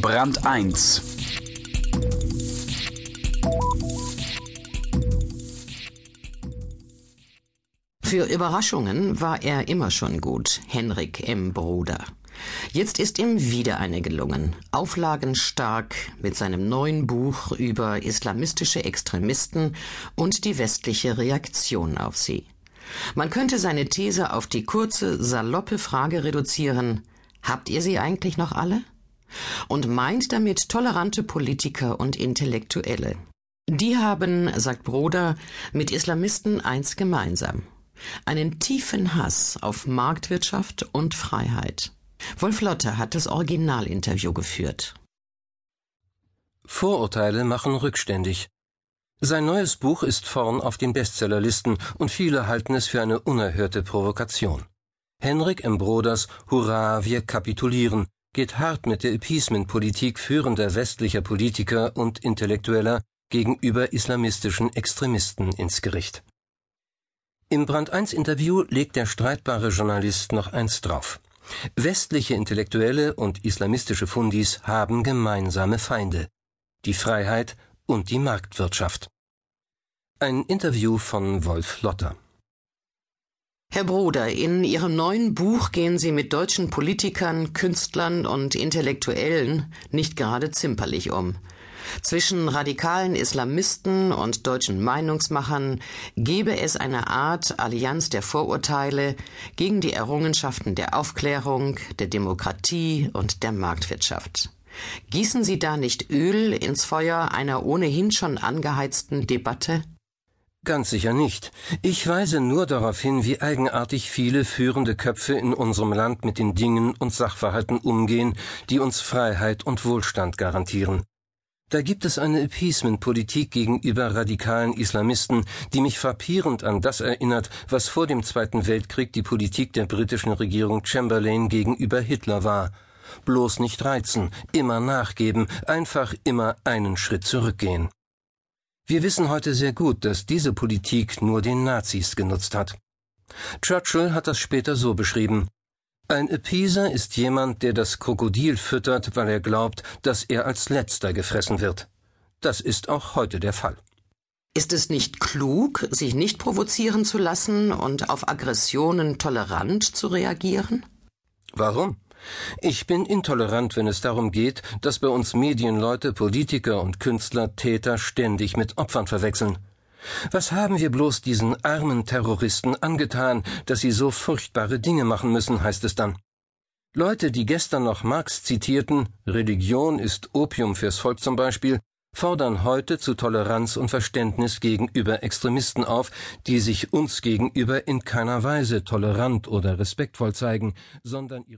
Brand 1 Für Überraschungen war er immer schon gut, Henrik M. Bruder. Jetzt ist ihm wieder eine gelungen, auflagenstark mit seinem neuen Buch über islamistische Extremisten und die westliche Reaktion auf sie. Man könnte seine These auf die kurze, saloppe Frage reduzieren, habt ihr sie eigentlich noch alle? Und meint damit tolerante Politiker und Intellektuelle. Die haben, sagt Broder, mit Islamisten eins gemeinsam. Einen tiefen Hass auf Marktwirtschaft und Freiheit. Wolf Lotte hat das Originalinterview geführt. Vorurteile machen rückständig. Sein neues Buch ist vorn auf den Bestsellerlisten und viele halten es für eine unerhörte Provokation. Henrik M. Broders Hurra, wir kapitulieren geht hart mit der Appeasement-Politik führender westlicher Politiker und Intellektueller gegenüber islamistischen Extremisten ins Gericht. Im Brand 1 Interview legt der streitbare Journalist noch eins drauf. Westliche Intellektuelle und islamistische Fundis haben gemeinsame Feinde. Die Freiheit und die Marktwirtschaft. Ein Interview von Wolf Lotter. Herr Bruder, in Ihrem neuen Buch gehen Sie mit deutschen Politikern, Künstlern und Intellektuellen nicht gerade zimperlich um. Zwischen radikalen Islamisten und deutschen Meinungsmachern gebe es eine Art Allianz der Vorurteile gegen die Errungenschaften der Aufklärung, der Demokratie und der Marktwirtschaft. Gießen Sie da nicht Öl ins Feuer einer ohnehin schon angeheizten Debatte? Ganz sicher nicht. Ich weise nur darauf hin, wie eigenartig viele führende Köpfe in unserem Land mit den Dingen und Sachverhalten umgehen, die uns Freiheit und Wohlstand garantieren. Da gibt es eine Appeasement-Politik gegenüber radikalen Islamisten, die mich frappierend an das erinnert, was vor dem Zweiten Weltkrieg die Politik der britischen Regierung Chamberlain gegenüber Hitler war. Bloß nicht reizen, immer nachgeben, einfach immer einen Schritt zurückgehen. Wir wissen heute sehr gut, dass diese Politik nur den Nazis genutzt hat. Churchill hat das später so beschrieben. Ein Appeaser ist jemand, der das Krokodil füttert, weil er glaubt, dass er als letzter gefressen wird. Das ist auch heute der Fall. Ist es nicht klug, sich nicht provozieren zu lassen und auf Aggressionen tolerant zu reagieren? Warum? Ich bin intolerant, wenn es darum geht, dass bei uns Medienleute, Politiker und Künstler Täter ständig mit Opfern verwechseln. Was haben wir bloß diesen armen Terroristen angetan, dass sie so furchtbare Dinge machen müssen, heißt es dann. Leute, die gestern noch Marx zitierten, Religion ist Opium fürs Volk zum Beispiel, fordern heute zu Toleranz und Verständnis gegenüber Extremisten auf, die sich uns gegenüber in keiner Weise tolerant oder respektvoll zeigen, sondern ihre